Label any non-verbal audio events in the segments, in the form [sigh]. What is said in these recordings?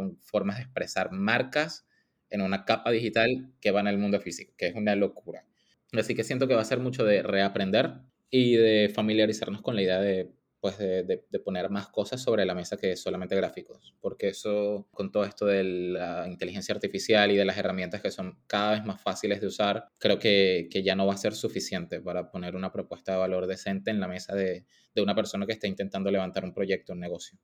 con formas de expresar marcas en una capa digital que va en el mundo físico, que es una locura. Así que siento que va a ser mucho de reaprender y de familiarizarnos con la idea de pues de, de, poner más cosas sobre la mesa que solamente gráficos, porque eso con todo esto de la inteligencia artificial y de las herramientas que son cada vez más fáciles de usar, creo que, que ya no va a ser suficiente para poner una propuesta de valor decente en la mesa de, de una persona que está intentando levantar un proyecto, un negocio.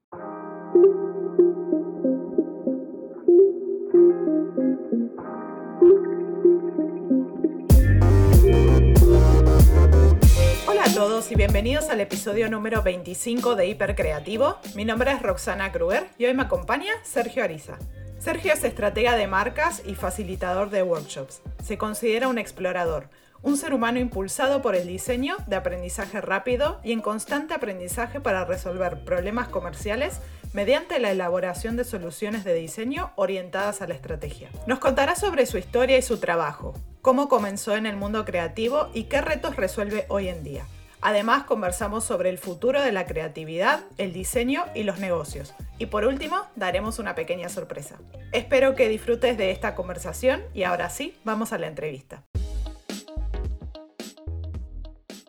Todos y bienvenidos al episodio número 25 de Hipercreativo. Mi nombre es Roxana Kruger y hoy me acompaña Sergio Ariza. Sergio es estratega de marcas y facilitador de workshops. Se considera un explorador, un ser humano impulsado por el diseño de aprendizaje rápido y en constante aprendizaje para resolver problemas comerciales mediante la elaboración de soluciones de diseño orientadas a la estrategia. Nos contará sobre su historia y su trabajo, cómo comenzó en el mundo creativo y qué retos resuelve hoy en día. Además, conversamos sobre el futuro de la creatividad, el diseño y los negocios. Y por último, daremos una pequeña sorpresa. Espero que disfrutes de esta conversación y ahora sí, vamos a la entrevista.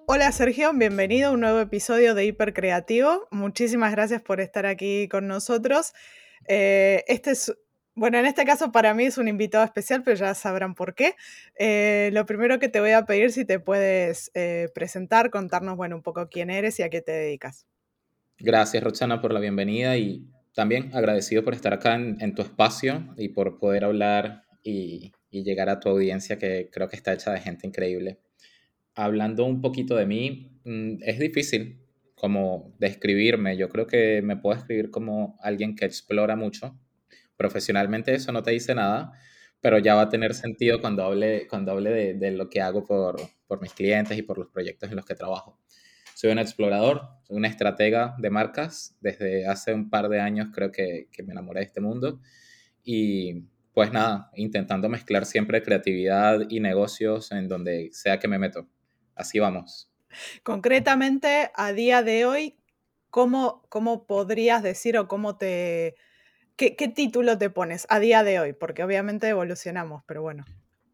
Hola Sergio, bienvenido a un nuevo episodio de Hipercreativo. Muchísimas gracias por estar aquí con nosotros. Eh, este es bueno, en este caso para mí es un invitado especial, pero ya sabrán por qué. Eh, lo primero que te voy a pedir si te puedes eh, presentar, contarnos, bueno, un poco quién eres y a qué te dedicas. Gracias, Roxana, por la bienvenida y también agradecido por estar acá en, tu espacio y por poder hablar y, llegar a tu audiencia que creo que está hecha de gente increíble. Hablando un poquito de mí, mm, es difícil como describirme. Yo creo que me puedo escribir como alguien que explora mucho profesionalmente eso no te dice nada, pero ya va a tener sentido cuando hable, cuando hable de, lo que hago por, por, mis clientes y por los proyectos en los que trabajo. Soy un explorador, soy una estratega de marcas. Desde hace un par de años creo que, que me enamoré de este mundo. Y pues nada, intentando mezclar siempre creatividad y negocios en donde sea que me meto. Así vamos. Concretamente, a día de hoy, ¿cómo, cómo podrías decir o cómo te, ¿Qué, título te pones a día de hoy? Porque obviamente evolucionamos, pero bueno.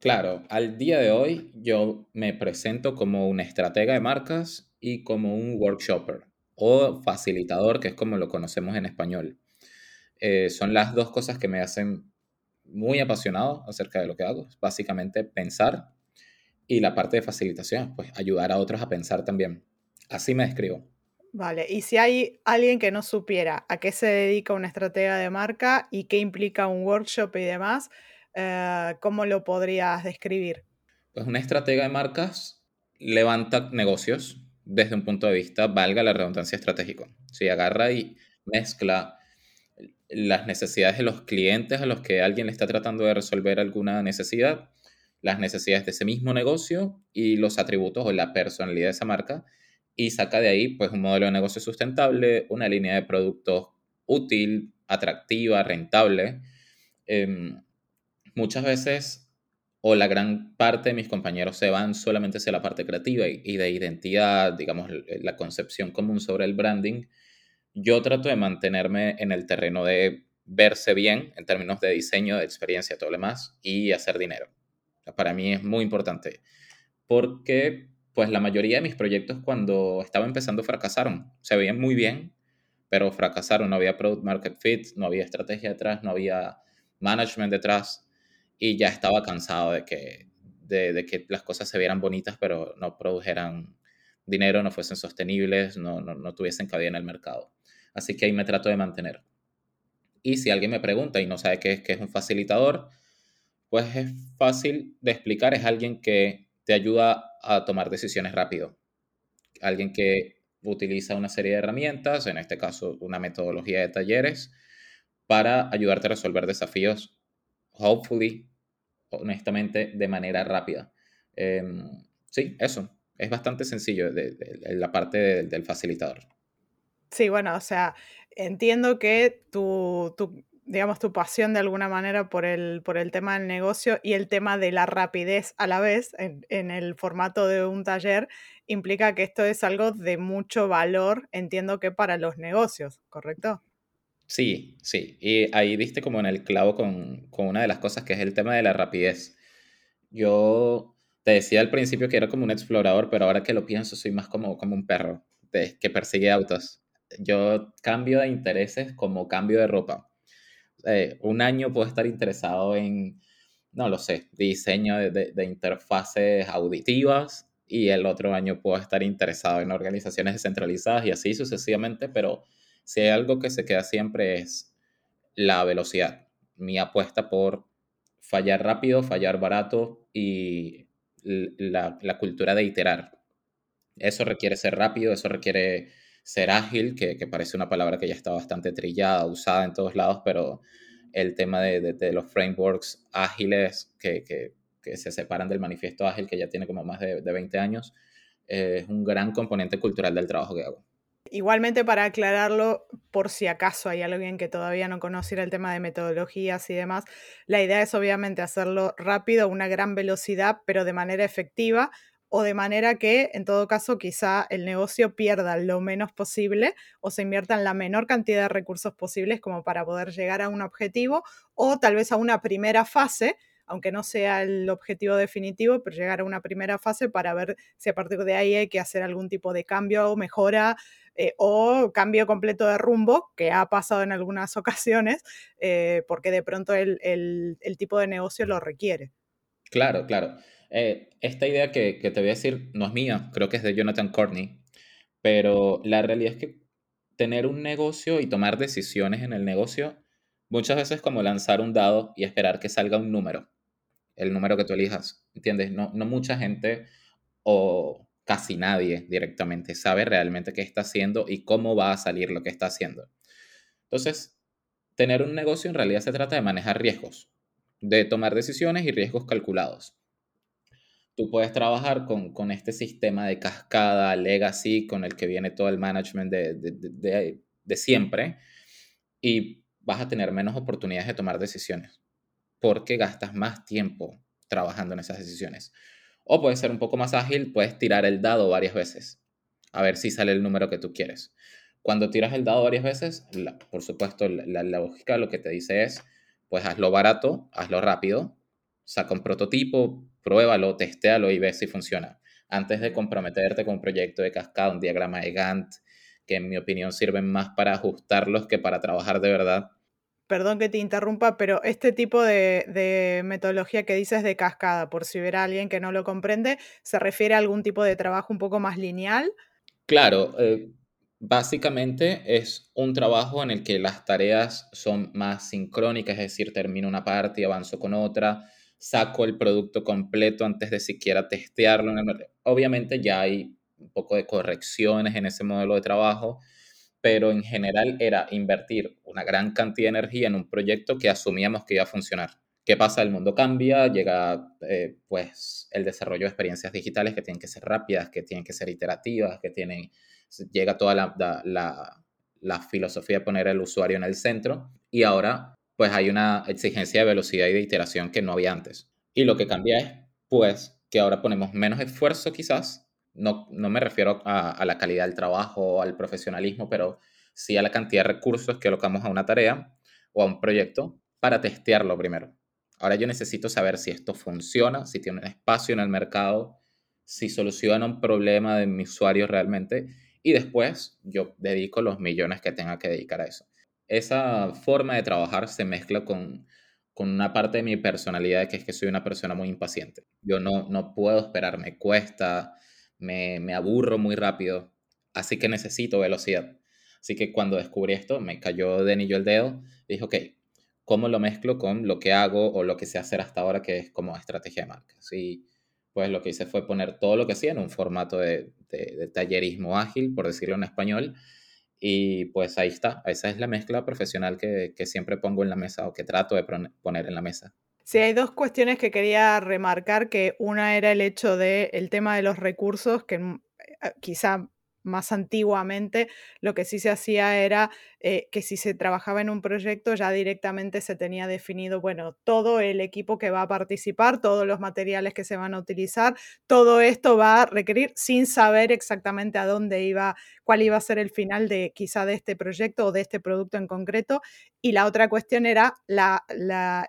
Claro, al día de hoy yo me presento como un estratega de marcas y como un workshopper o facilitador, que es como lo conocemos en español. Eh, son las dos cosas que me hacen muy apasionado acerca de lo que hago. Básicamente pensar y la parte de facilitación, pues ayudar a otros a pensar también. Así me describo. Vale, y si hay alguien que no supiera a qué se dedica una estratega de marca y qué implica un workshop y demás, eh, ¿cómo lo podrías describir? Pues una estratega de marcas levanta negocios desde un punto de vista, valga la redundancia estratégico. Si agarra y mezcla las necesidades de los clientes a los que alguien le está tratando de resolver alguna necesidad, las necesidades de ese mismo negocio y los atributos o la personalidad de esa marca y saca de ahí pues un modelo de negocio sustentable, una línea de productos útil, atractiva, rentable. Em, muchas veces, o la gran parte de mis compañeros se van solamente hacia la parte creativa y, de identidad, digamos, la concepción común sobre el branding. Yo trato de mantenerme en el terreno de verse bien en términos de diseño, de experiencia, todo lo demás, y hacer dinero. Para mí es muy importante porque pues la mayoría de mis proyectos cuando estaba empezando fracasaron. Se veían muy bien, pero fracasaron. No había product market fit, no había estrategia detrás, no había management detrás y ya estaba cansado de que, de, que las cosas se vieran bonitas, pero no produjeran dinero, no fuesen sostenibles, no, no, no tuviesen cabida en el mercado. Así que ahí me trato de mantener. Y si alguien me pregunta y no sabe qué es, qué es un facilitador, pues es fácil de explicar. Es alguien que te ayuda a tomar decisiones rápido. Alguien que utiliza una serie de herramientas, en este caso una metodología de talleres, para ayudarte a resolver desafíos, hopefully, honestamente, de manera rápida. Em, sí, eso. Es bastante sencillo de, la parte del facilitador. Sí, bueno, o sea, entiendo que tu, tu digamos, tu pasión de alguna manera por el, por el tema del negocio y el tema de la rapidez a la vez en, el formato de un taller implica que esto es algo de mucho valor, entiendo que para los negocios, ¿correcto? Sí, sí. Y ahí diste como en el clavo con, con una de las cosas que es el tema de la rapidez. Yo te decía al principio que era como un explorador, pero ahora que lo pienso soy más como, como un perro que persigue autos. Yo cambio de intereses como cambio de ropa. Eh, un año puedo estar interesado en, no lo sé, diseño de, de, interfaces auditivas y el otro año puedo estar interesado en organizaciones descentralizadas y así sucesivamente, pero si hay algo que se queda siempre es la velocidad. Mi apuesta por fallar rápido, fallar barato y la, la cultura de iterar. Eso requiere ser rápido, eso requiere ser ágil, que, que, parece una palabra que ya está bastante trillada, usada en todos lados, pero el tema de, de, los frameworks ágiles que, que, que, se separan del manifiesto ágil, que ya tiene como más de, de 20 años, eh, es un gran componente cultural del trabajo que hago. Igualmente para aclararlo, por si acaso hay alguien que todavía no conociera el tema de metodologías y demás, la idea es obviamente hacerlo rápido, a una gran velocidad, pero de manera efectiva, o de manera que, en todo caso, quizá el negocio pierda lo menos posible o se invierta en la menor cantidad de recursos posibles como para poder llegar a un objetivo o tal vez a una primera fase, aunque no sea el objetivo definitivo, pero llegar a una primera fase para ver si a partir de ahí hay que hacer algún tipo de cambio o mejora eh, o cambio completo de rumbo, que ha pasado en algunas [laughs] ocasiones, eh, porque de pronto el, el tipo de negocio lo requiere. Claro, claro. Eh, esta idea que, te voy a decir no es mía, creo que es de Jonathan Courtney, pero la realidad es que tener un negocio y tomar decisiones en el negocio muchas veces es como lanzar un dado y esperar que salga un número, el número que tú elijas, ¿entiendes? No, no mucha gente o casi nadie directamente sabe realmente qué está haciendo y cómo va a salir lo que está haciendo. Entonces, tener un negocio en realidad se trata de manejar riesgos, de tomar decisiones y riesgos calculados tú puedes trabajar con, con, este sistema de cascada, legacy, con el que viene todo el management de, de, de, siempre, y vas a tener menos oportunidades de tomar decisiones, porque gastas más tiempo trabajando en esas decisiones. O puedes ser un poco más ágil, puedes tirar el dado varias veces, a ver si sale el número que tú quieres. Cuando tiras el dado varias veces, por supuesto, la, la lógica lo que te dice es, pues hazlo barato, hazlo rápido, saca un prototipo, pruébalo, testéalo y ve si funciona. Antes de comprometerte con un proyecto de cascada, un diagrama de Gantt, que en mi opinión sirven más para ajustarlos que para trabajar de verdad. Perdón que te interrumpa, pero este tipo de, metodología que dices de cascada, por si hubiera alguien que no lo comprende, ¿se refiere a algún tipo de trabajo un poco más lineal? Claro, eh, básicamente es un trabajo en el que las tareas son más sincrónicas, es decir, termino una parte y avanzo con otra saco el producto completo antes de siquiera testearlo. Obviamente ya hay un poco de correcciones en ese modelo de trabajo, pero en general era invertir una gran cantidad de energía en un proyecto que asumíamos que iba a funcionar. ¿Qué pasa? El mundo cambia, llega eh, pues el desarrollo de experiencias digitales que tienen que ser rápidas, que tienen que ser iterativas, que tienen, llega toda la, la, la filosofía de poner al usuario en el centro y ahora pues hay una exigencia de velocidad y de iteración que no había antes. Y lo que cambia es, pues, que ahora ponemos menos esfuerzo quizás, no, no me refiero a, la calidad del trabajo o al profesionalismo, pero sí a la cantidad de recursos que colocamos a una tarea o a un proyecto para testearlo primero. Ahora yo necesito saber si esto funciona, si tiene un espacio en el mercado, si soluciona un problema de mi usuario realmente y después yo dedico los millones que tenga que dedicar a eso esa forma de trabajar se mezcla con, una parte de mi personalidad que es que soy una persona muy impaciente. Yo no, no puedo esperar, me cuesta, me, me aburro muy rápido, así que necesito velocidad. Así que cuando descubrí esto, me cayó de anillo el dedo, dije, ok, ¿cómo lo mezclo con lo que hago o lo que sé hacer hasta ahora, que es como estrategia de marcas? Y pues lo que hice fue poner todo lo que hacía en un formato de, de tallerismo ágil, por decirlo en español, y pues ahí está, esa es la mezcla profesional que, siempre pongo en la mesa o que trato de poner en la mesa. Sí, hay dos cuestiones que quería remarcar, que una era el hecho del el tema de los recursos, que mm, eh, quizá más antiguamente lo que sí se hacía era eh, que si se trabajaba en un proyecto ya directamente se tenía definido, bueno, todo el equipo que va a participar, todos los materiales que se van a utilizar, todo esto va a requerir sin saber exactamente a dónde iba, cuál iba a ser el final de quizá de este proyecto o de este producto en concreto. Y la otra cuestión era la,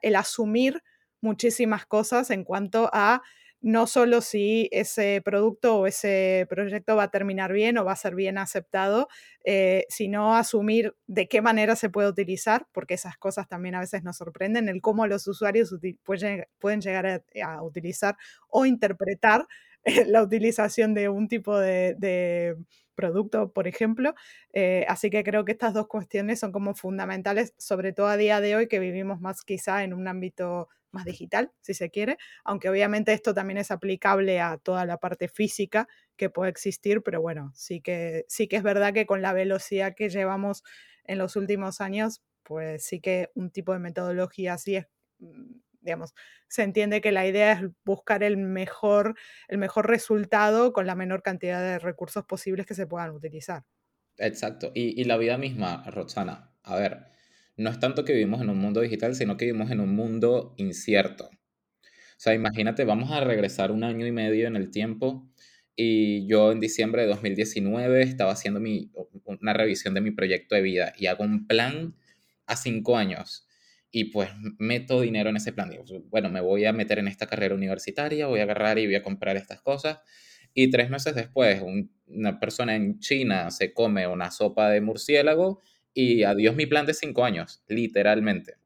el asumir muchísimas cosas en cuanto a no solo si ese producto o ese proyecto va a terminar bien o va a ser bien aceptado, eh, sino asumir de qué manera se puede utilizar, porque esas cosas también a veces nos sorprenden, el cómo los usuarios pueden llegar a, utilizar o interpretar [laughs] la utilización de un tipo de, producto, por ejemplo. Eh, así que creo que estas dos cuestiones son como fundamentales, sobre todo a día de hoy que vivimos más quizá en un ámbito más digital, si se quiere, aunque obviamente esto también es aplicable a toda la parte física que puede existir, pero bueno, sí que, sí que es verdad que con la velocidad que llevamos en los últimos años, pues sí que un tipo de metodología así es, mm, digamos, se entiende que la idea es buscar el mejor, el mejor resultado con la menor cantidad de recursos posibles que se puedan utilizar. Exacto. Y, y la vida misma, Roxana, a ver, no es tanto que vivimos en un mundo digital, sino que vivimos en un mundo incierto. O sea, imagínate, vamos a regresar un año y medio en el tiempo y yo en diciembre de 2019 estaba haciendo mi, una revisión de mi proyecto de vida y hago un plan a cinco años y pues meto dinero en ese plan. Digo, bueno, me voy a meter en esta carrera universitaria, voy a agarrar y voy a comprar estas cosas. Y tres meses después, una persona en China se come una sopa de murciélago y adiós mi plan de cinco años, literalmente.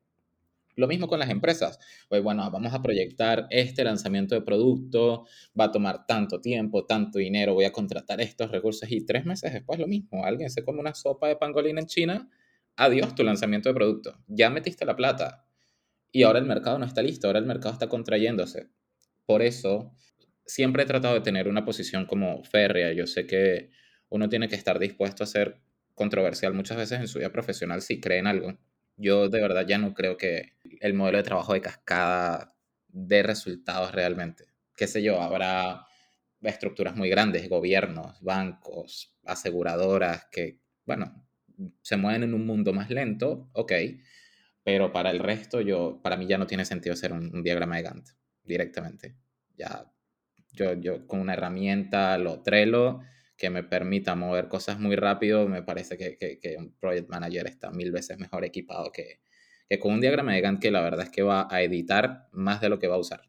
Lo mismo con las empresas. Pues bueno, vamos a proyectar este lanzamiento de producto, va a tomar tanto tiempo, tanto dinero, voy a contratar estos recursos y tres meses después lo mismo. Alguien se come una sopa de pangolín en China, adiós tu lanzamiento de producto. Ya metiste la plata y ahora el mercado no está listo, ahora el mercado está contrayéndose. Por eso, siempre he tratado de tener una posición como férrea. Yo sé que uno tiene que estar dispuesto a hacer controversial muchas veces en su vida profesional si creen algo. Yo de verdad ya no creo que el modelo de trabajo de cascada dé resultados realmente. Qué sé yo, habrá estructuras muy grandes, gobiernos, bancos, aseguradoras que, bueno, se mueven en un mundo más lento, ok, pero para el resto yo, para mí ya no tiene sentido hacer un, diagrama de Gantt directamente. Ya, yo, yo con una herramienta lo trelo que me permita mover cosas muy rápido, me parece que, que, un project manager está mil veces mejor equipado que, que con un diagrama de Gantt que la verdad es que va a editar más de lo que va a usar.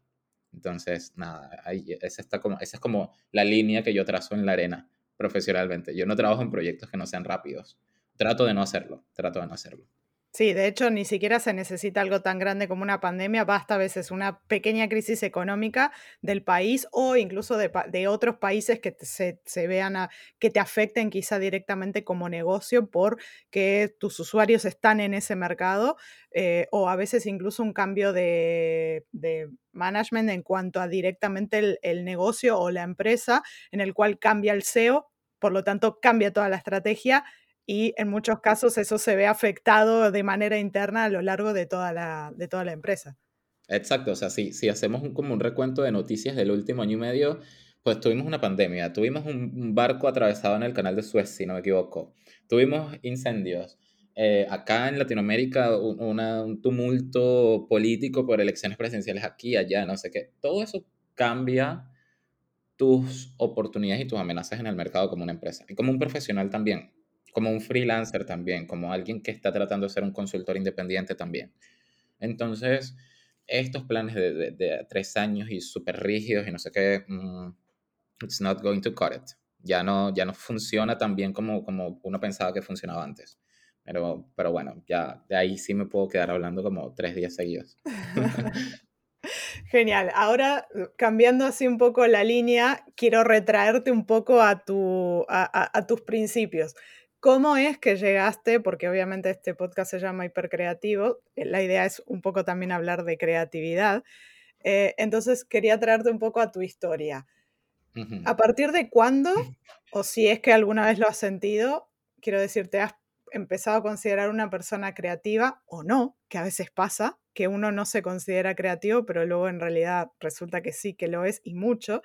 Entonces, nada, ahí, esa, está como, esa es como la línea que yo trazo en la arena profesionalmente. Yo no trabajo en proyectos que no sean rápidos. Trato de no hacerlo, trato de no hacerlo. Sí, de hecho, ni siquiera se necesita algo tan grande como una pandemia, basta a veces una pequeña crisis económica del país o incluso de, otros países que se, vean a, que te afecten quizá directamente como negocio porque tus usuarios están en ese mercado eh, o a veces incluso un cambio de, management en cuanto a directamente el, el negocio o la empresa en el cual cambia el SEO, por lo tanto cambia toda la estrategia y en muchos casos eso se ve afectado de manera interna a lo largo de toda la, de toda la empresa. Exacto, o sea, si, si hacemos un, como un recuento de noticias del último año y medio, pues tuvimos una pandemia, tuvimos un barco atravesado en el canal de Suez, si no me equivoco, tuvimos incendios, eh, acá en Latinoamérica un tumulto político por elecciones presidenciales aquí, allá, no sé qué, todo eso cambia tus oportunidades y tus amenazas en el mercado como una empresa y como un profesional también como un freelancer también, como alguien que está tratando de ser un consultor independiente también. Entonces, estos planes de, de, tres años y súper rígidos y no sé qué, mm, it's not going to cut it. Ya no, ya no funciona tan bien como, como uno pensaba que funcionaba antes. Pero, pero bueno, ya de ahí sí me puedo quedar hablando como tres días seguidos. [laughs] [laughs] Genial. Ahora, cambiando así un poco la línea, quiero retraerte un poco a, tu, a, a tus principios. ¿Cómo es que llegaste? Porque obviamente este podcast se llama Hipercreativo. Eh, la idea es un poco también hablar de creatividad. Eh, entonces quería traerte un poco a tu historia. ¿A partir de cuándo, [laughs] o si es que alguna vez lo has sentido, quiero decirte, has empezado a considerar una persona creativa o no, que a veces pasa, que uno no se considera creativo, pero luego en realidad resulta que sí que lo es y mucho,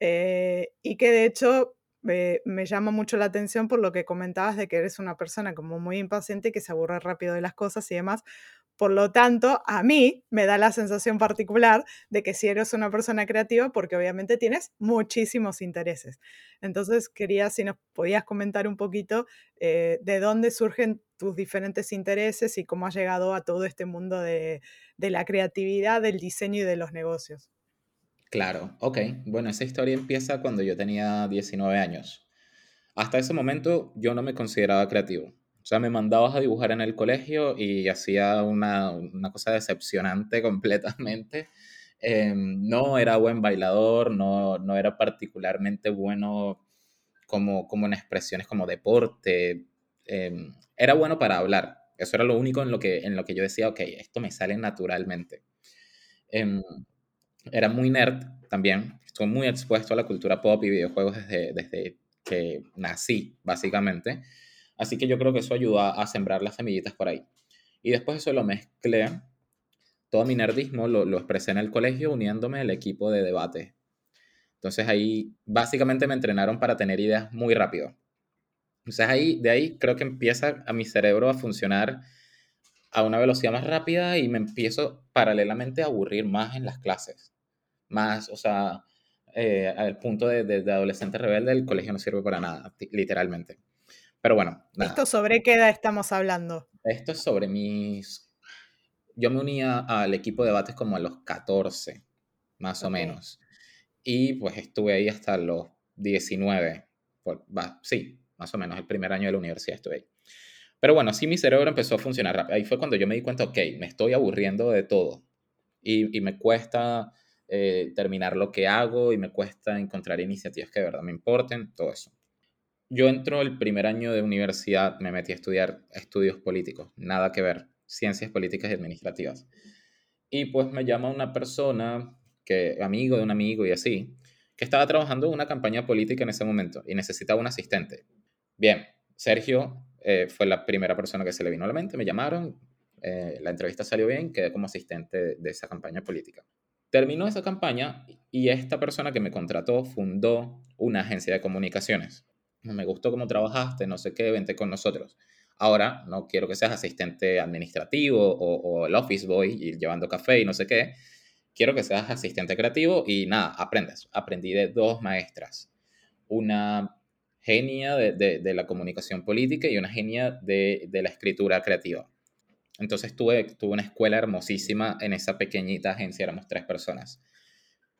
eh, y que de hecho me, me llama mucho la atención por lo que comentabas de que eres una persona como muy impaciente que se aburre rápido de las cosas y demás. Por lo tanto, a mí me da la sensación particular de que si eres una persona creativa, porque obviamente tienes muchísimos intereses. Entonces, quería si nos podías comentar un poquito eh, de dónde surgen tus diferentes intereses y cómo has llegado a todo este mundo de, de la creatividad, del diseño y de los negocios. Claro, ok. Bueno, esa historia empieza cuando yo tenía 19 años. Hasta ese momento yo no me consideraba creativo. O sea, me mandabas a dibujar en el colegio y hacía una, una cosa decepcionante [laughs] completamente. Em, no era buen bailador, no, no era particularmente bueno como, como en expresiones como deporte. Em, era bueno para hablar. Eso era lo único en lo que, en lo que yo decía, ok, esto me sale naturalmente. Em, era muy nerd también. Estoy muy expuesto a la cultura pop y videojuegos desde, desde que nací, básicamente. Así que yo creo que eso ayudó a, sembrar las semillitas por ahí. Y después eso lo mezclé. Todo mi nerdismo lo, lo expresé en el colegio uniéndome al equipo de debate. Entonces ahí básicamente me entrenaron para tener ideas muy rápido. Entonces ahí, de ahí creo que empieza a mi cerebro a funcionar a una velocidad más rápida y me empiezo paralelamente a aburrir más en las clases. Más, o sea, eh, al punto de, de, adolescente rebelde, el colegio no sirve para nada, literalmente. Pero bueno. Nada. ¿Esto sobre qué edad estamos hablando? Esto es sobre mis... Yo me unía al equipo de debates como a los 14, más o menos. Y pues estuve ahí hasta los 19. Por, sí, más o menos, el primer año de la universidad estuve ahí. Pero bueno, así mi cerebro empezó a funcionar rápido. Ahí fue cuando yo me di cuenta, ok, me estoy aburriendo de todo. Y, y me cuesta eh, terminar lo que hago y me cuesta encontrar iniciativas que de verdad me importen, todo eso. Yo entro el primer año de universidad, me metí a estudiar estudios políticos, nada que ver, ciencias políticas y administrativas. Y pues me llama una persona, que, amigo de un amigo y así, que estaba trabajando una campaña política en ese momento y necesitaba un asistente. Bien, Sergio eh, fue la primera persona que se le vino a la mente, me llamaron, eh, la entrevista salió bien, quedé como asistente de esa campaña política. Terminó esa campaña y esta persona que me contrató fundó una agencia de comunicaciones. Me gustó cómo trabajaste, no sé qué, vente con nosotros. Ahora no quiero que seas asistente administrativo o, o el office boy y llevando café y no sé qué. Quiero que seas asistente creativo y nada, aprendas. Aprendí de dos maestras. Una genia de, la comunicación política y una genia de, la escritura creativa. Entonces tuve, tuve una escuela hermosísima en esa pequeñita agencia, éramos tres personas.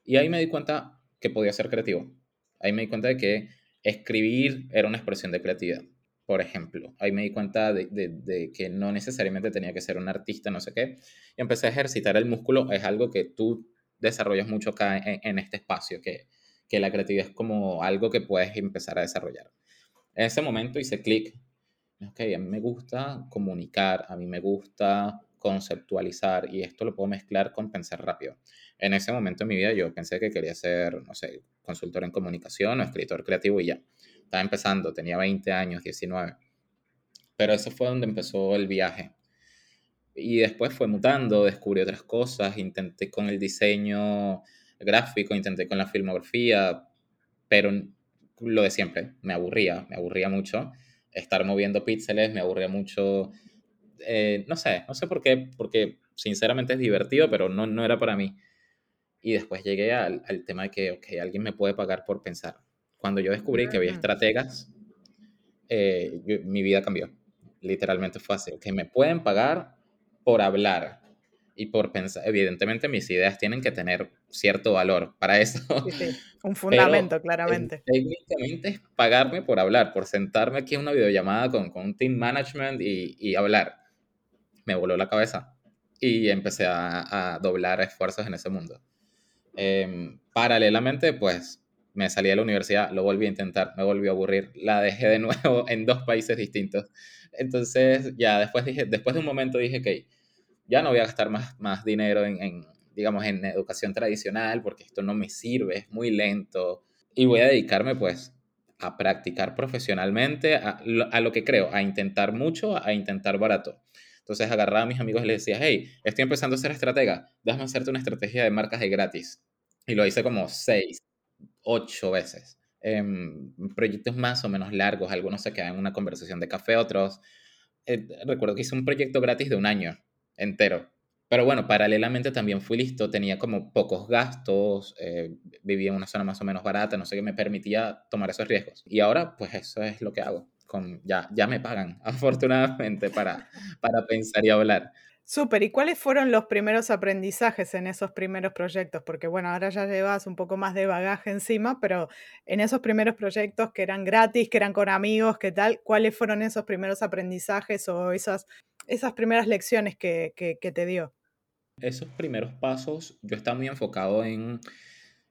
Y ahí me di cuenta que podía ser creativo. Ahí me di cuenta de que escribir era una expresión de creatividad, por ejemplo. Ahí me di cuenta de, que no necesariamente tenía que ser un artista, no sé qué. Y empecé a ejercitar el músculo. Es algo que tú desarrollas mucho acá en este espacio, que, que la creatividad es como algo que puedes empezar a desarrollar. En ese momento hice clic, ok, a mí me gusta comunicar, a mí me gusta conceptualizar y esto lo puedo mezclar con pensar rápido. En ese momento en mi vida yo pensé que quería ser, no sé, consultor en comunicación o escritor creativo y ya. Estaba empezando, tenía 20 años, 19. Pero eso fue donde empezó el viaje. Y después fue mutando, descubrí otras cosas, intenté con el diseño gráfico, intenté con la filmografía, pero lo de siempre, me aburría, me aburría mucho. Estar moviendo píxeles, me aburría mucho. Eh, no sé, no sé por qué, porque sinceramente es divertido, pero no, no era para mí. Y después llegué al, al tema de que, ok, alguien me puede pagar por pensar. Cuando yo descubrí que había estrategas, eh, mi vida cambió. Literalmente fue así, que me pueden pagar por hablar y por pensar, evidentemente mis ideas tienen que tener cierto valor para eso. Un [laughs] fundamento, claramente. Técnicamente es pagarme por hablar, por sentarme aquí en una videollamada con, con un team management y, y, hablar. Me voló la cabeza y empecé a, a doblar esfuerzos en ese mundo. Em, paralelamente, pues me salí de la universidad, lo volví a intentar, me volvió a aburrir, la dejé de nuevo [laughs] en dos países distintos. Entonces, ya después, dije, después de un momento dije que ya no voy a gastar más, más dinero en, digamos, en educación tradicional porque esto no me sirve, es muy lento. Y voy a dedicarme pues a practicar profesionalmente, a, a lo que creo, a intentar mucho, a intentar barato. Entonces agarraba a mis amigos y les decía, hey, estoy empezando a ser estratega, déjame hacerte una estrategia de marcas de gratis. Y lo hice como seis, ocho veces. em, proyectos más o menos largos, algunos se quedan en una conversación de café, otros... Eh, recuerdo que hice un proyecto gratis de un año entero. Pero bueno, paralelamente también fui listo, tenía como pocos gastos, eh, vivía en una zona más o menos barata, no sé qué me permitía tomar esos riesgos. Y ahora, pues eso es lo que hago. Con, ya, ya me pagan, [laughs] afortunadamente, para, para pensar y hablar. Súper, ¿y cuáles fueron los primeros aprendizajes en esos primeros proyectos? Porque bueno, ahora ya llevas un poco más de bagaje encima, pero en esos primeros proyectos que eran gratis, que eran con amigos, ¿qué tal? ¿Cuáles fueron esos primeros aprendizajes o esas, esas primeras lecciones que, que, te dio? Esos primeros pasos, yo estaba muy enfocado en,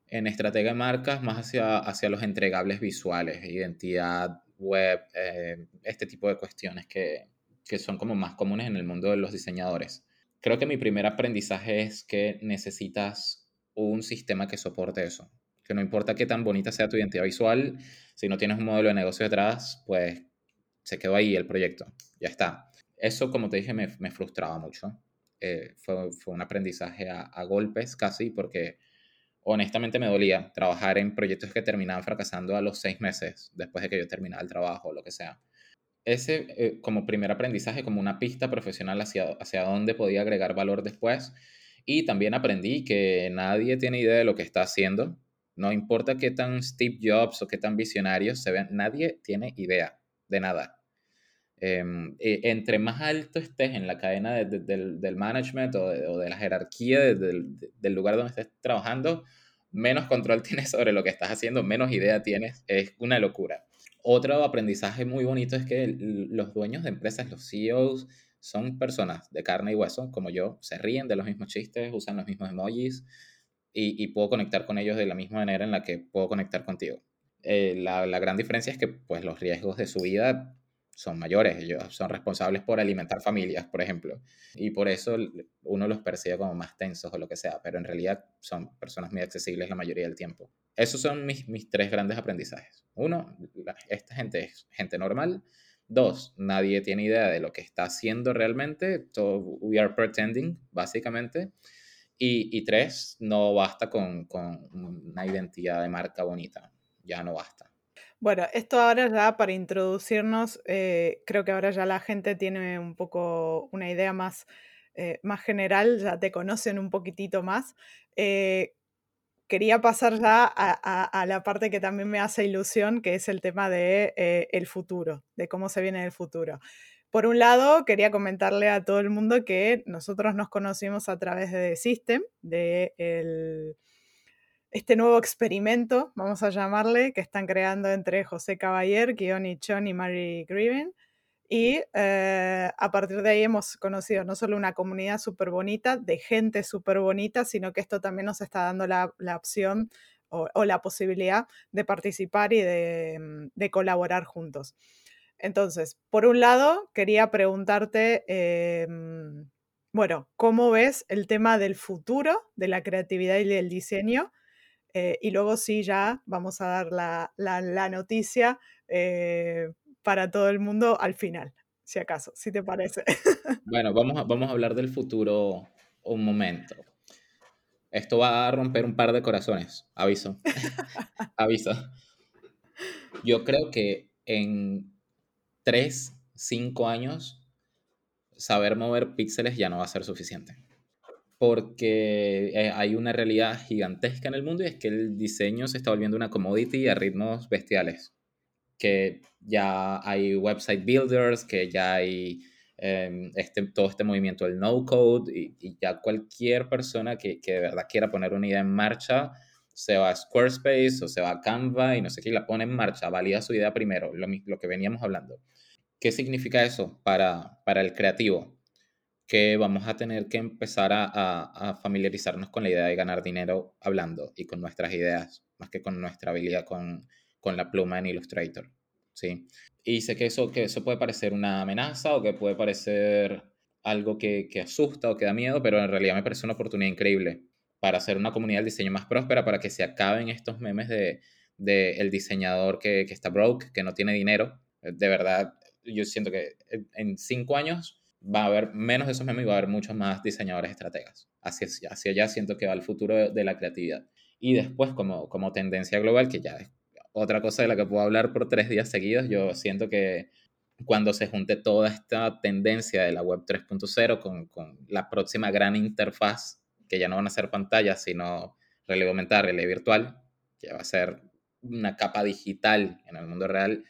en estrategia de marcas, más hacia, hacia los entregables visuales, identidad, web, eh, este tipo de cuestiones que, que son como más comunes en el mundo de los diseñadores. Creo que mi primer aprendizaje es que necesitas un sistema que soporte eso. Que no importa qué tan bonita sea tu identidad visual, si no tienes un modelo de negocio detrás, pues se quedó ahí el proyecto. Ya está. Eso, como te dije, me, frustraba mucho. Eh, fue, fue, un aprendizaje a, a, golpes casi porque honestamente me dolía trabajar en proyectos que terminaban fracasando a los seis meses después de que yo terminaba el trabajo o lo que sea. Ese eh, como primer aprendizaje, como una pista profesional hacia, hacia dónde podía agregar valor después. Y también aprendí que nadie tiene idea de lo que está haciendo. No importa qué tan Steve Jobs o qué tan visionarios se vean, nadie tiene idea de nada. Em, eh, entre más alto estés en la cadena de, de, del, management o de, la jerarquía del, del, lugar donde estés trabajando, menos control [laughs] tienes sobre lo que estás haciendo, menos idea tienes. Es una locura. Otro aprendizaje muy bonito es que los dueños de empresas, los CEOs, son personas de carne y hueso, como yo, se ríen de los mismos chistes, usan los mismos emojis y, y puedo conectar con ellos de la misma manera en la que puedo conectar contigo. Eh, la, la, gran diferencia es que pues, los riesgos de su vida son mayores, ellos son responsables por alimentar familias, por ejemplo, y por eso uno los percibe como más tensos o lo que sea, pero en realidad son personas muy accesibles la mayoría del tiempo. Esos son mis, mis tres grandes aprendizajes. Uno, la, esta gente es gente normal. Dos, nadie tiene idea de lo que está haciendo realmente. We are pretending, básicamente. Y, y tres, no basta con, con una identidad de marca bonita. Ya no basta. Bueno, esto ahora ya para introducirnos, eh, creo que ahora ya la gente tiene un poco una idea más, eh, más general, ya te conocen un poquitito más. Eh, quería pasar ya a, la parte que también me hace ilusión, que es el tema de el futuro, de cómo se viene el futuro. Por un lado, quería comentarle a todo el mundo que nosotros nos conocimos a través de The System, de este nuevo experimento, vamos a llamarle, que están creando entre José Caballer, Kioni Chon y Mary Griven. Y eh, a partir de ahí hemos conocido no solo una comunidad súper bonita, de gente súper bonita, sino que esto también nos está dando la, opción o, la posibilidad de participar y de, de, colaborar juntos. Entonces, por un lado, quería preguntarte, eh, bueno, ¿cómo ves el tema del futuro de la creatividad y del diseño? Eh, y luego sí, ya vamos a dar la, la, noticia eh, para todo el mundo al final, si acaso, si te parece. [laughs] Bueno, vamos a, vamos a hablar del futuro un momento. Esto va a romper un par de corazones, aviso. [laughs] aviso. Yo creo que en 3, 5 años, saber mover píxeles ya no va a ser suficiente porque eh, hay una realidad gigantesca en el mundo y es que el diseño se está volviendo una commodity a ritmos bestiales. Que ya hay website builders, que ya hay eh, este, todo este movimiento del no-code y, y, ya cualquier persona que, que, de verdad quiera poner una idea en marcha se va a Squarespace o se va a Canva y no sé qué, y la pone en marcha, valida su idea primero, lo, lo que veníamos hablando. ¿Qué significa eso para, para el creativo? Que vamos a tener que empezar a, a, familiarizarnos con la idea de ganar dinero hablando y con nuestras ideas, más que con nuestra habilidad con, con la pluma en Illustrator. ¿sí? Y sé que eso, que eso puede parecer una amenaza o que puede parecer algo que, que asusta o que da miedo, pero en realidad me parece una oportunidad increíble para hacer una comunidad de diseño más próspera, para que se acaben estos memes de, de el diseñador que, que está broke, que no tiene dinero. De verdad, yo siento que en cinco años va a haber menos de esos memes y va a haber muchos más diseñadores estrategas. Hacia, hacia allá siento que va el futuro de, la creatividad. Y después, como, como tendencia global, que ya es otra cosa de la que puedo hablar por tres días seguidos. Yo siento que cuando se junte toda esta tendencia de la web 3.0 con, con, la próxima gran interfaz, que ya no van a ser pantallas, sino relevo aumentar, relevo virtual, que va a ser una capa digital en el mundo real,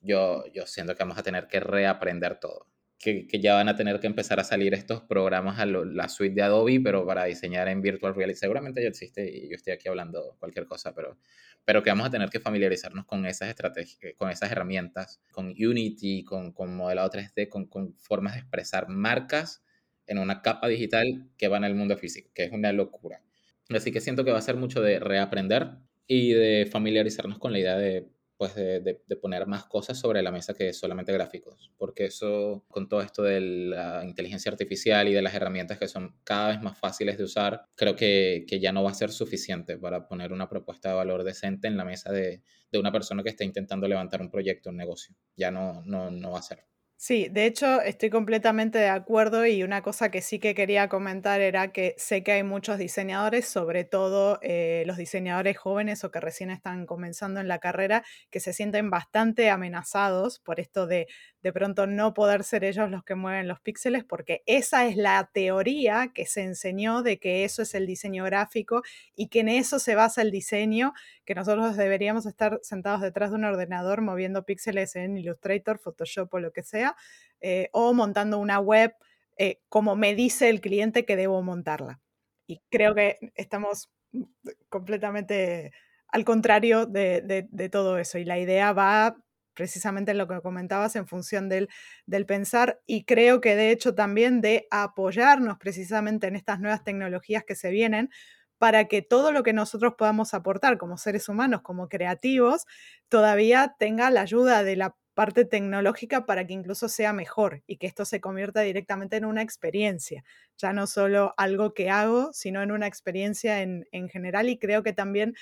yo, yo siento que vamos a tener que reaprender todo. Que, que ya van a tener que empezar a salir estos programas a la suite de Adobe, pero para diseñar en Virtual Reality. Seguramente ya existe y yo estoy aquí hablando cualquier cosa, pero pero que vamos a tener que familiarizarnos con esas estrategias, eh, con esas herramientas, con Unity, con, con modelado 3D, con, con, formas de expresar marcas en una capa digital que va en el mundo físico, que es una locura. Así que siento que va a ser mucho de reaprender y de familiarizarnos con la idea de pues de, de, poner más cosas sobre la mesa que solamente gráficos, porque eso con todo esto de la inteligencia artificial y de las herramientas que son cada vez más fáciles de usar, creo que, que ya no va a ser suficiente para poner una propuesta de valor decente en la mesa de, de una persona que está intentando levantar un proyecto, un negocio. Ya no, no, no va a ser. Sí, de hecho estoy completamente de acuerdo y una cosa que sí que quería comentar era que sé que hay muchos diseñadores, sobre todo eh, los diseñadores jóvenes o que recién están comenzando en la carrera, que se sienten bastante amenazados por esto de de pronto no poder ser ellos los que mueven los píxeles, porque esa es la teoría que se enseñó de que eso es el diseño gráfico y que en eso se basa el diseño, que nosotros deberíamos estar sentados detrás de un ordenador moviendo píxeles en Illustrator, Photoshop o lo que sea, eh, o montando una web eh, como me dice el cliente que debo montarla. Y creo que estamos completamente al contrario de, de todo eso. Y la idea va precisamente lo que comentabas en función del, del, pensar y creo que de hecho también de apoyarnos precisamente en estas nuevas tecnologías que se vienen para que todo lo que nosotros podamos aportar como seres humanos, como creativos, todavía tenga la ayuda de la parte tecnológica para que incluso sea mejor y que esto se convierta directamente en una experiencia, ya no solo algo que hago, sino en una experiencia en, en general y creo que también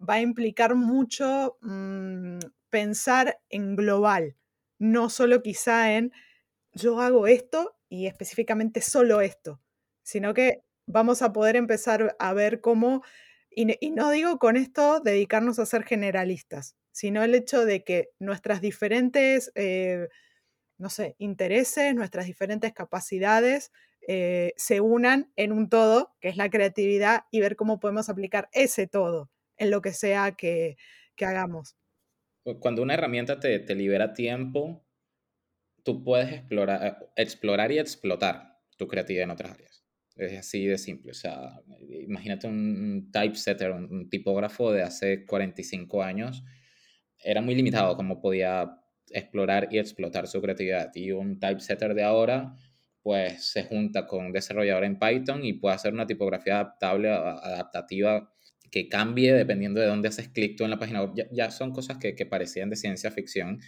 va a implicar mucho mmm, pensar en global, no solo quizá en yo hago esto y específicamente solo esto, sino que vamos a poder empezar a ver cómo, y, no digo con esto dedicarnos a ser generalistas, sino el hecho de que nuestras diferentes, eh, no sé, intereses, nuestras diferentes capacidades eh, se unan en un todo, que es la creatividad, y ver cómo podemos aplicar ese todo en lo que sea que, que hagamos cuando una herramienta te, te libera tiempo, tú puedes explorar, explorar y explotar tu creatividad en otras áreas. Es así de simple. O sea, imagínate un typesetter, un, tipógrafo de hace 45 años. Era muy limitado cómo podía explorar y explotar su creatividad. Y un typesetter de ahora, pues se junta con un desarrollador en Python y puede hacer una tipografía adaptable, adaptativa que cambie dependiendo de dónde haces clic tú en la página web, ya, son cosas que, que, parecían de ciencia ficción.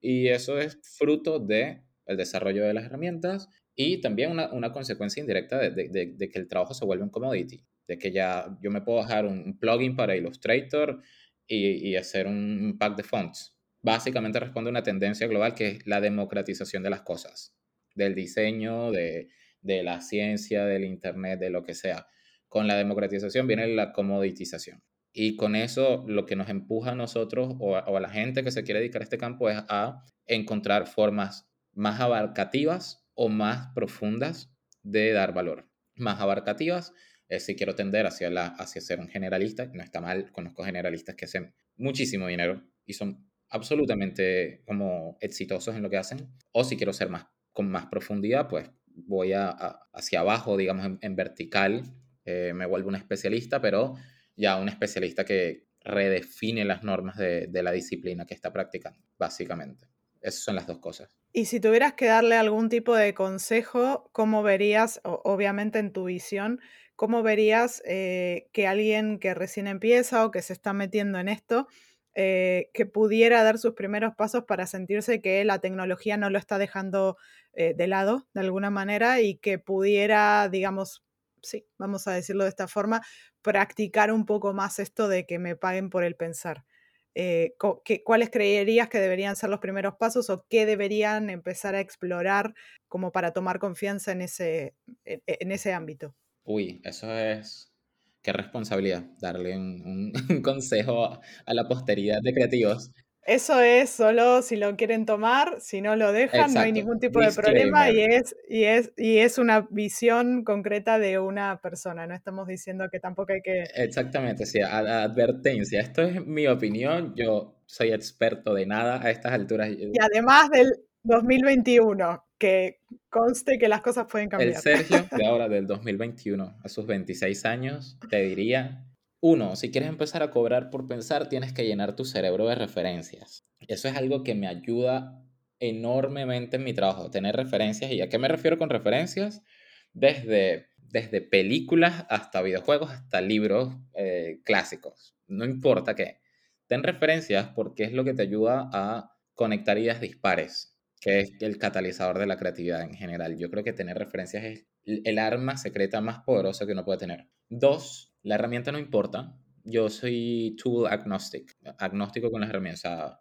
Y eso es fruto el desarrollo de las herramientas y también una, una consecuencia indirecta de, de, de, que el trabajo se vuelve un commodity, de que ya yo me puedo bajar un, plugin para Illustrator y, y, hacer un pack de fonts. Básicamente responde a una tendencia global que es la democratización de las cosas, del diseño, de, de la ciencia, del Internet, de lo que sea con la democratización viene la comoditización. Y con eso lo que nos empuja a nosotros o a, la gente que se quiere dedicar a este campo es a encontrar formas más abarcativas o más profundas de dar valor. Más abarcativas es si quiero tender hacia, la, hacia ser un generalista, no está mal, conozco generalistas que hacen muchísimo dinero y son absolutamente como exitosos en lo que hacen. O si quiero ser más con más profundidad, pues voy a, hacia abajo, digamos, en vertical, eh, me vuelvo un especialista, pero ya un especialista que redefine las normas de, de, la disciplina que está practicando, básicamente. Esas son las dos cosas. Y si tuvieras que darle algún tipo de consejo, ¿cómo verías, obviamente en tu visión, cómo verías eh, que alguien que recién empieza o que se está metiendo en esto, eh, que pudiera dar sus primeros pasos para sentirse que la tecnología no lo está dejando de lado de alguna manera y que pudiera, digamos, sí, vamos a decirlo de esta forma, practicar un poco más esto de que me paguen por el pensar. Eh, ¿Cuáles creerías que deberían ser los primeros pasos o qué deberían empezar a explorar como para tomar confianza en ese, en ese ámbito? Uy, eso es, qué responsabilidad darle un, [laughs] consejo a, la posteridad de creativos. Eso es solo si lo quieren tomar, si no lo dejan, no hay ningún tipo de problema y es, y, es, y es una visión concreta de una persona. No estamos diciendo que tampoco hay que... Exactamente, sí, advertencia. Esto es mi opinión, yo soy experto de nada a estas alturas. Y además del 2021, que conste que las cosas pueden cambiar. El Sergio de [laughs] ahora, del 2021, a sus 26 años, te diría, uno, si quieres empezar a cobrar por pensar, tienes que llenar tu cerebro de referencias. Eso es algo que me ayuda enormemente en mi trabajo, tener referencias. ¿Y a qué me refiero con referencias? Desde, desde películas hasta videojuegos, hasta libros eh, clásicos. No importa qué. Ten referencias porque es lo que te ayuda a conectar ideas dispares que es el catalizador de la creatividad en general. Yo creo que tener referencias es el arma secreta más poderosa que uno puede tener. Dos, la herramienta no importa. Yo soy tool agnostic, agnóstico con las herramientas.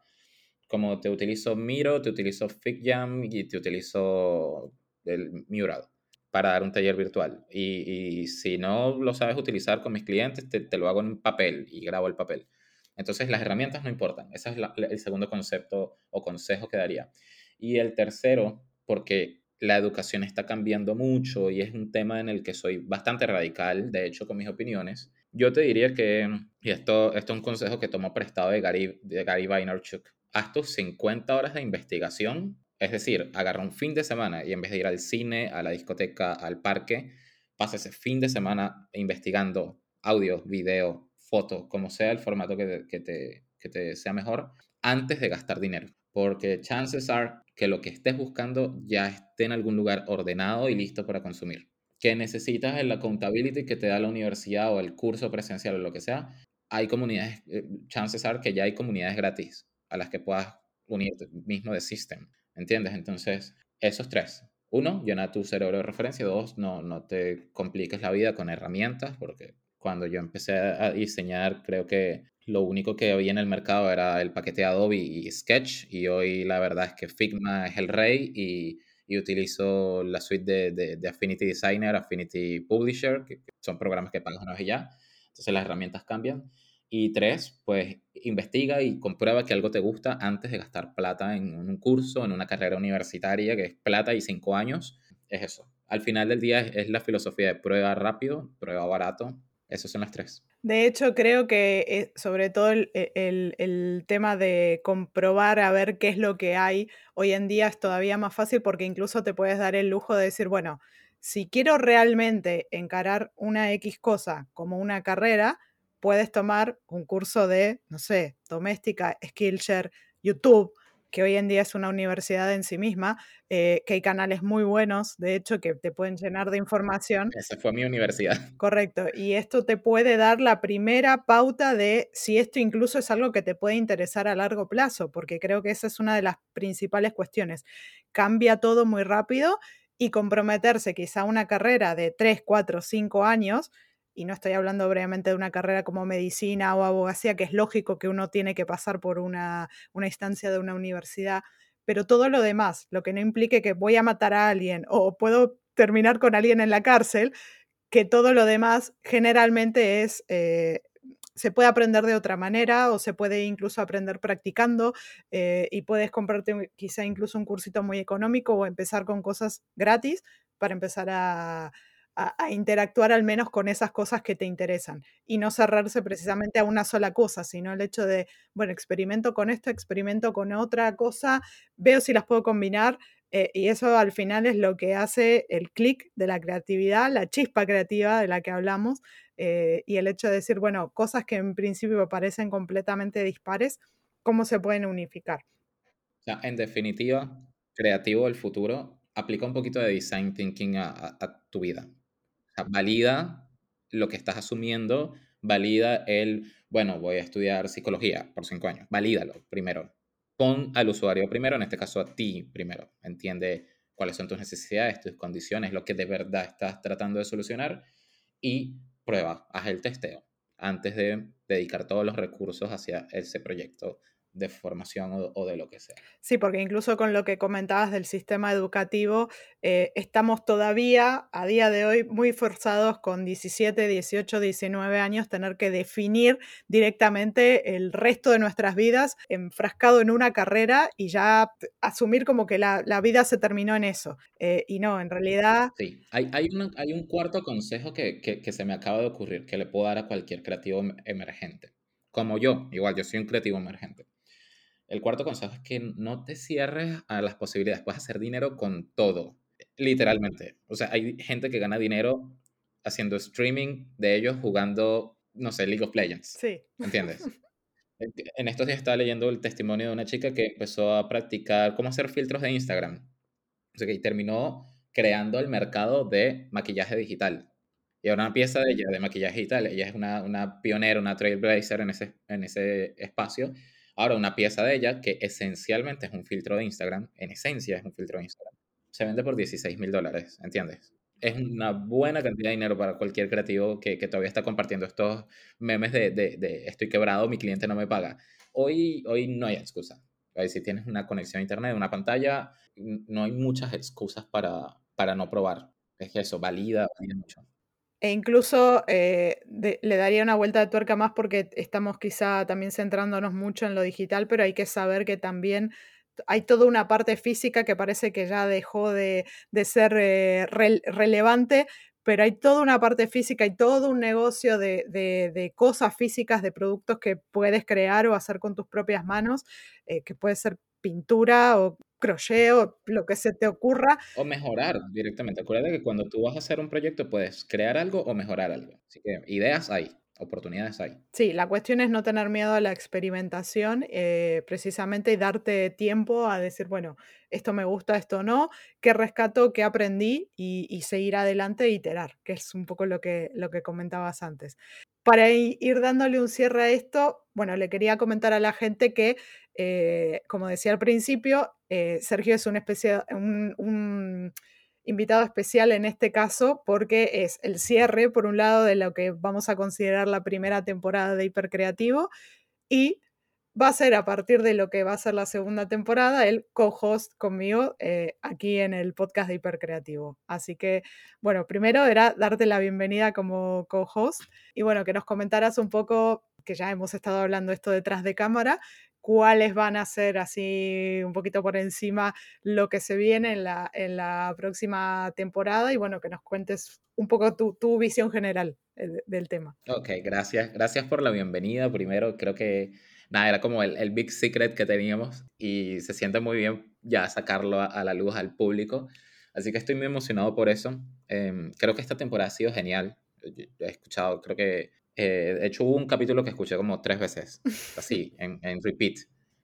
como te utilizo Miro, te utilizo FigJam y te utilizo el Mural para dar un taller virtual. Y, si no lo sabes utilizar con mis clientes, te, te, lo hago en papel y grabo el papel. Entonces las herramientas no importan. Ese es el segundo concepto o consejo que daría. Y el tercero, porque la educación está cambiando mucho y es un tema en el que soy bastante radical, de hecho, con mis opiniones. Yo te diría que, y esto, esto es un consejo que tomo prestado de Gary, de Gary Vaynerchuk, haz tus 50 horas de investigación, es decir, agarra un fin de semana y en vez de ir al cine, a la discoteca, al parque, pasa ese fin de semana investigando audio, video, fotos, como sea el formato que que te, que te sea mejor, antes de gastar dinero porque chances are que lo que estés buscando ya esté en algún lugar ordenado y listo para consumir. Que necesitas el accountability que te da la universidad o el curso presencial o lo que sea, hay comunidades, eh, chances are que ya hay comunidades gratis a las que puedas unirte mismo de system, ¿entiendes? Entonces, esos tres. Uno, llena tu cerebro de referencia. Dos, no, no te compliques la vida con herramientas, porque cuando yo empecé a diseñar, creo que lo único que había en el mercado era el paquete Adobe y Sketch y hoy la verdad es que Figma es el rey y, y utilizo la suite de, de, Affinity Designer, Affinity Publisher, que, son programas que pagas una vez ya. Entonces las herramientas cambian. Y tres, pues investiga y comprueba que algo te gusta antes de gastar plata en un curso, en una carrera universitaria que es plata y cinco años. Es eso. Al final del día es la filosofía de prueba rápido, prueba barato. Esos son las tres. De hecho, creo que eh, sobre todo e, el, tema de comprobar a ver qué es lo que hay hoy en día es todavía más fácil porque incluso te puedes dar el lujo de decir, bueno, si quiero realmente encarar una X cosa como una carrera, puedes tomar un curso de, no sé, doméstica, Skillshare, YouTube, que hoy en día es una universidad en sí misma, eh, que hay canales muy buenos, de hecho, que te pueden llenar de información. Esa fue mi universidad. [laughs] Correcto, y esto te puede dar la primera pauta de si esto incluso es algo que te puede interesar a largo plazo, porque creo que esa es una de las principales cuestiones. Cambia todo muy rápido y comprometerse quizá una carrera de 3, 4, 5 años y no estoy hablando obviamente de una carrera como medicina o abogacía, que es lógico que uno tiene que pasar por una, instancia de una universidad, pero todo lo demás, lo que no implique que voy a matar a alguien o puedo terminar con alguien en la cárcel, que todo lo demás generalmente es... Eh, se puede aprender de otra manera o se puede incluso aprender practicando eh, y puedes comprarte quizá incluso un cursito muy económico o empezar con cosas gratis para empezar a, a, interactuar al menos con esas cosas que te interesan y no cerrarse precisamente a una sola cosa, sino el hecho de, bueno, experimento con esto, experimento con otra cosa, veo si las puedo combinar eh, y eso al final es lo que hace el clic de la creatividad, la chispa creativa de la que hablamos eh, y el hecho de decir, bueno, cosas que en principio parecen completamente dispares, ¿cómo se pueden unificar? en definitiva, creativo del futuro aplica un poquito de design thinking a tu vida valida lo que estás asumiendo, valida el, bueno, voy a estudiar psicología por cinco años, valídalo primero. Pon al usuario primero, en este caso a ti primero. Entiende cuáles son tus necesidades, tus condiciones, lo que de verdad estás tratando de solucionar y prueba, haz el testeo antes de dedicar todos los recursos hacia ese proyecto de formación o, de lo que sea. Sí, porque incluso con lo que comentabas del sistema educativo, eh, estamos todavía a día de hoy muy forzados con 17, 18, 19 años tener que definir directamente el resto de nuestras vidas enfrascado en una carrera y ya asumir como que la, vida se terminó en eso. Eh, y no, en realidad... Sí, hay, hay, hay un cuarto consejo que, que, que se me acaba de ocurrir que le puedo dar a cualquier creativo em, emergente. Como yo, igual, yo soy un creativo emergente el cuarto consejo es que no te cierres a las posibilidades. Puedes hacer dinero con todo, literalmente. O sea, hay gente que gana dinero haciendo streaming de ellos jugando, no sé, League of Legends. Sí. ¿Entiendes? [laughs] en estos días estaba leyendo el testimonio de una chica que empezó a practicar cómo hacer filtros de Instagram. O sea, que terminó creando el mercado de maquillaje digital. Y ahora una pieza de ella de maquillaje digital. Ella es una, una pionera, una trailblazer en ese, en ese espacio Ahora, una pieza de ella que esencialmente es un filtro de Instagram, en esencia es un filtro de Instagram, se vende por 16 mil dólares, ¿entiendes? Es una buena cantidad de dinero para cualquier creativo que, que todavía está compartiendo estos memes de, de, de, estoy quebrado, mi cliente no me paga. Hoy, hoy no hay excusa. Si tienes una conexión a internet, una pantalla, no hay muchas excusas para, para no probar. Es que eso, valida, valida mucho. E incluso eh, le daría una vuelta de tuerca más porque estamos quizá también centrándonos mucho en lo digital, pero hay que saber que también hay toda una parte física que parece que ya dejó de, ser eh, relevante, pero hay toda una parte física y todo un negocio de, de, cosas físicas, de productos que puedes crear o hacer con tus propias manos, eh, que puede ser pintura o crochet o lo que se te ocurra. O mejorar directamente. Acuérdate que cuando tú vas a hacer un proyecto puedes crear algo o mejorar algo. Así que ideas hay, oportunidades hay. Sí, la cuestión es no tener miedo a la experimentación eh, precisamente y darte tiempo a decir, bueno, esto me gusta, esto no, qué rescato, qué aprendí y, seguir adelante e iterar, que es un poco lo que, lo que comentabas antes. Para ir dándole un cierre a esto, bueno, le quería comentar a la gente que eh, como decía al principio, eh, Sergio es un, invitado especial en este caso porque es el cierre, por un lado, de lo que vamos a considerar la primera temporada de Hipercreativo y va a ser a partir de lo que va a ser la segunda temporada el co-host conmigo eh, aquí en el podcast de Hipercreativo. Así que, bueno, primero era darte la bienvenida como co-host y bueno, que nos comentaras un poco, que ya hemos estado hablando esto detrás de cámara, cuáles van a ser así un poquito por encima lo que se viene en la, en la próxima temporada y bueno, que nos cuentes un poco tu, tu visión general eh, del tema. Ok, gracias. Gracias por la bienvenida. Primero, creo que nada, era como el, el big secret que teníamos y se siente muy bien ya sacarlo a, la luz al público. Así que estoy muy emocionado por eso. Em, creo que esta temporada ha sido genial. he escuchado, creo que eh, de hecho, hubo un capítulo que escuché como tres veces, así, en, en repeat,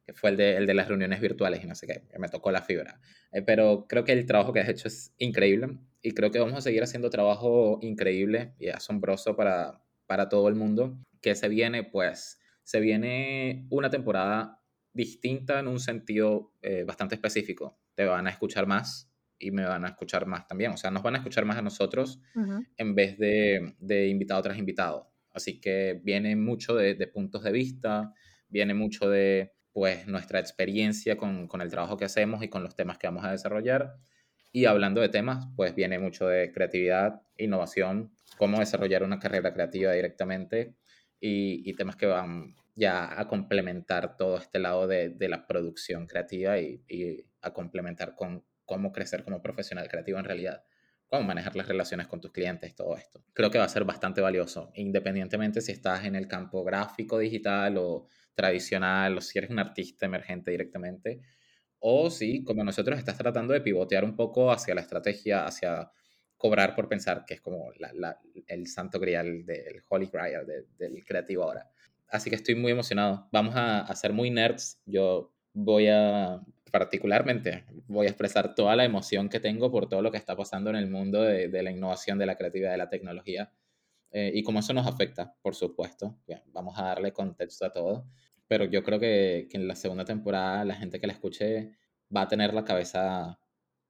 que fue el de, el de, las reuniones virtuales y no sé qué, que me tocó la fibra. Eh, pero creo que el trabajo que has hecho es increíble y creo que vamos a seguir haciendo trabajo increíble y asombroso para, para todo el mundo. Que se viene, pues, se viene una temporada distinta en un sentido eh, bastante específico. Te van a escuchar más y me van a escuchar más también. O sea, nos van a escuchar más a nosotros en vez de, de invitado tras invitado. Así que viene mucho de, puntos de vista, viene mucho de pues nuestra experiencia con, con, el trabajo que hacemos y con los temas que vamos a desarrollar. Y hablando de temas, pues viene mucho de creatividad, innovación, cómo desarrollar una carrera creativa directamente y, y temas que van ya a complementar todo este lado de, de la producción creativa y, y a complementar con cómo crecer como profesional creativo en realidad cómo manejar las relaciones con tus clientes, todo esto. Creo que va a ser bastante valioso, independientemente si estás en el campo gráfico, digital o tradicional, o si eres un artista emergente directamente, o si, como nosotros, estás tratando de pivotear un poco hacia la estrategia, hacia cobrar por pensar, que es como el santo grial del holy grail del creativo ahora. Así que estoy muy emocionado. Vamos a, a ser muy nerds. Yo voy a particularmente voy a expresar toda la emoción que tengo por todo lo que está pasando en el mundo de, la innovación, de la creatividad, de la tecnología eh, y cómo eso nos afecta, por supuesto. vamos a darle contexto a todo, pero yo creo que, que, en la segunda temporada la gente que la escuche va a tener la cabeza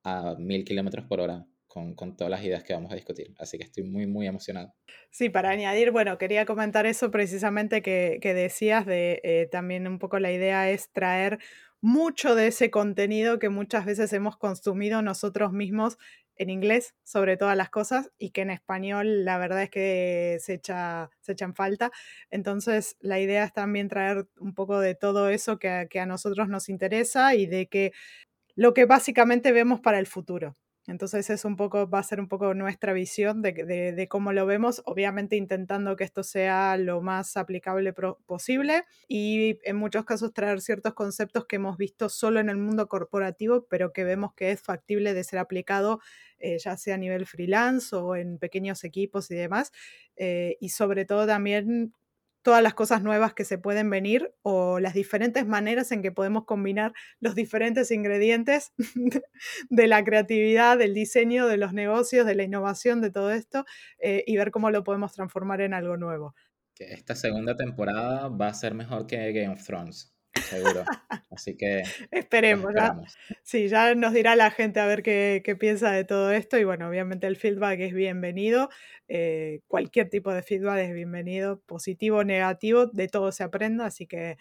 a mil kilómetros por hora con, con, todas las ideas que vamos a discutir. Así que estoy muy, muy emocionado. Sí, para añadir, bueno, quería comentar eso precisamente que, que decías, de eh, también un poco la idea es traer mucho de ese contenido que muchas veces hemos consumido nosotros mismos en inglés sobre todas las cosas y que en español la verdad es que se, echa, se echan falta. Entonces la idea es también traer un poco de todo eso que, que a nosotros nos interesa y de que lo que básicamente vemos para el futuro. Entonces es un poco, va a ser un poco nuestra visión de, cómo lo vemos, obviamente intentando que esto sea lo más aplicable posible y en muchos casos traer ciertos conceptos que hemos visto solo en el mundo corporativo, pero que vemos que es factible de ser aplicado eh, ya sea a nivel freelance o en pequeños equipos y demás. Eh, y sobre todo también todas las cosas nuevas que se pueden venir o las diferentes maneras en que podemos combinar los diferentes ingredientes [laughs] de la creatividad, del diseño, de los negocios, de la innovación, de todo esto eh, y ver cómo lo podemos transformar en algo nuevo. Esta segunda temporada va a ser mejor que Game of Thrones seguro. Así que [laughs] esperemos. ¿ya? Sí, ya nos dirá la gente a ver qué, qué, piensa de todo esto y bueno, obviamente el feedback es bienvenido. Eh, cualquier tipo de feedback es bienvenido, positivo o negativo, de todo se aprenda, así que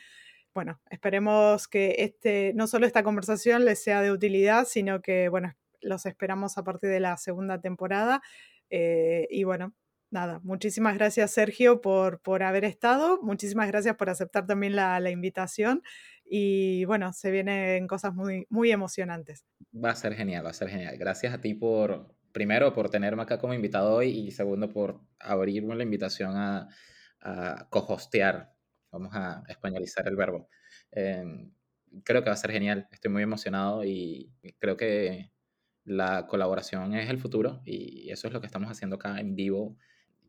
bueno, esperemos que este, no solo esta conversación les sea de utilidad, sino que bueno, los esperamos a partir de la segunda temporada. Eh, y bueno, nada, muchísimas gracias Sergio por, por haber estado, muchísimas gracias por aceptar también la, la, invitación y bueno, se vienen cosas muy, muy emocionantes. Va a ser genial, va a ser genial. Gracias a ti por, primero, por tenerme acá como invitado hoy y segundo, por abrirme la invitación a, a co-hostear, vamos a españolizar el verbo. Eh, creo que va a ser genial, estoy muy emocionado y creo que la colaboración es el futuro y eso es lo que estamos haciendo acá en vivo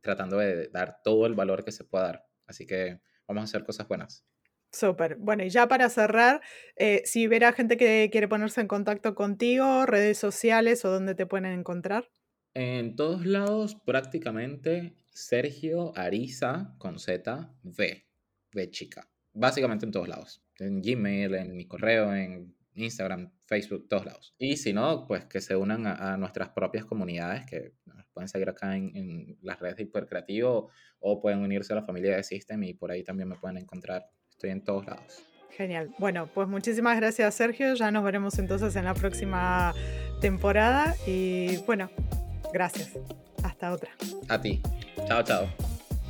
tratando de dar todo el valor que se pueda dar. Así que vamos a hacer cosas buenas. Súper. Bueno, y ya para cerrar, eh, si hubiera gente que quiere ponerse en contacto contigo, redes sociales o dónde te pueden encontrar. En todos lados, prácticamente, Sergio Ariza con Z, V, V chica. Básicamente en todos lados. En Gmail, en mi correo, en Instagram, Facebook, todos lados. Y si no, pues que se unan a, nuestras propias comunidades, que pueden seguir acá en, las redes de Hipercreativo o pueden unirse a la familia de System y por ahí también me pueden encontrar. Estoy en todos lados. Genial. Bueno, pues muchísimas gracias Sergio. Ya nos veremos entonces en la próxima temporada y bueno, gracias. Hasta otra. A ti. Chao, chao.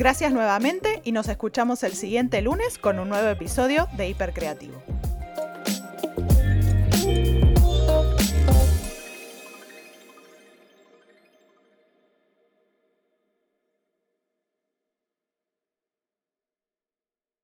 Gracias nuevamente y nos escuchamos el siguiente lunes con un nuevo episodio de Hipercreativo.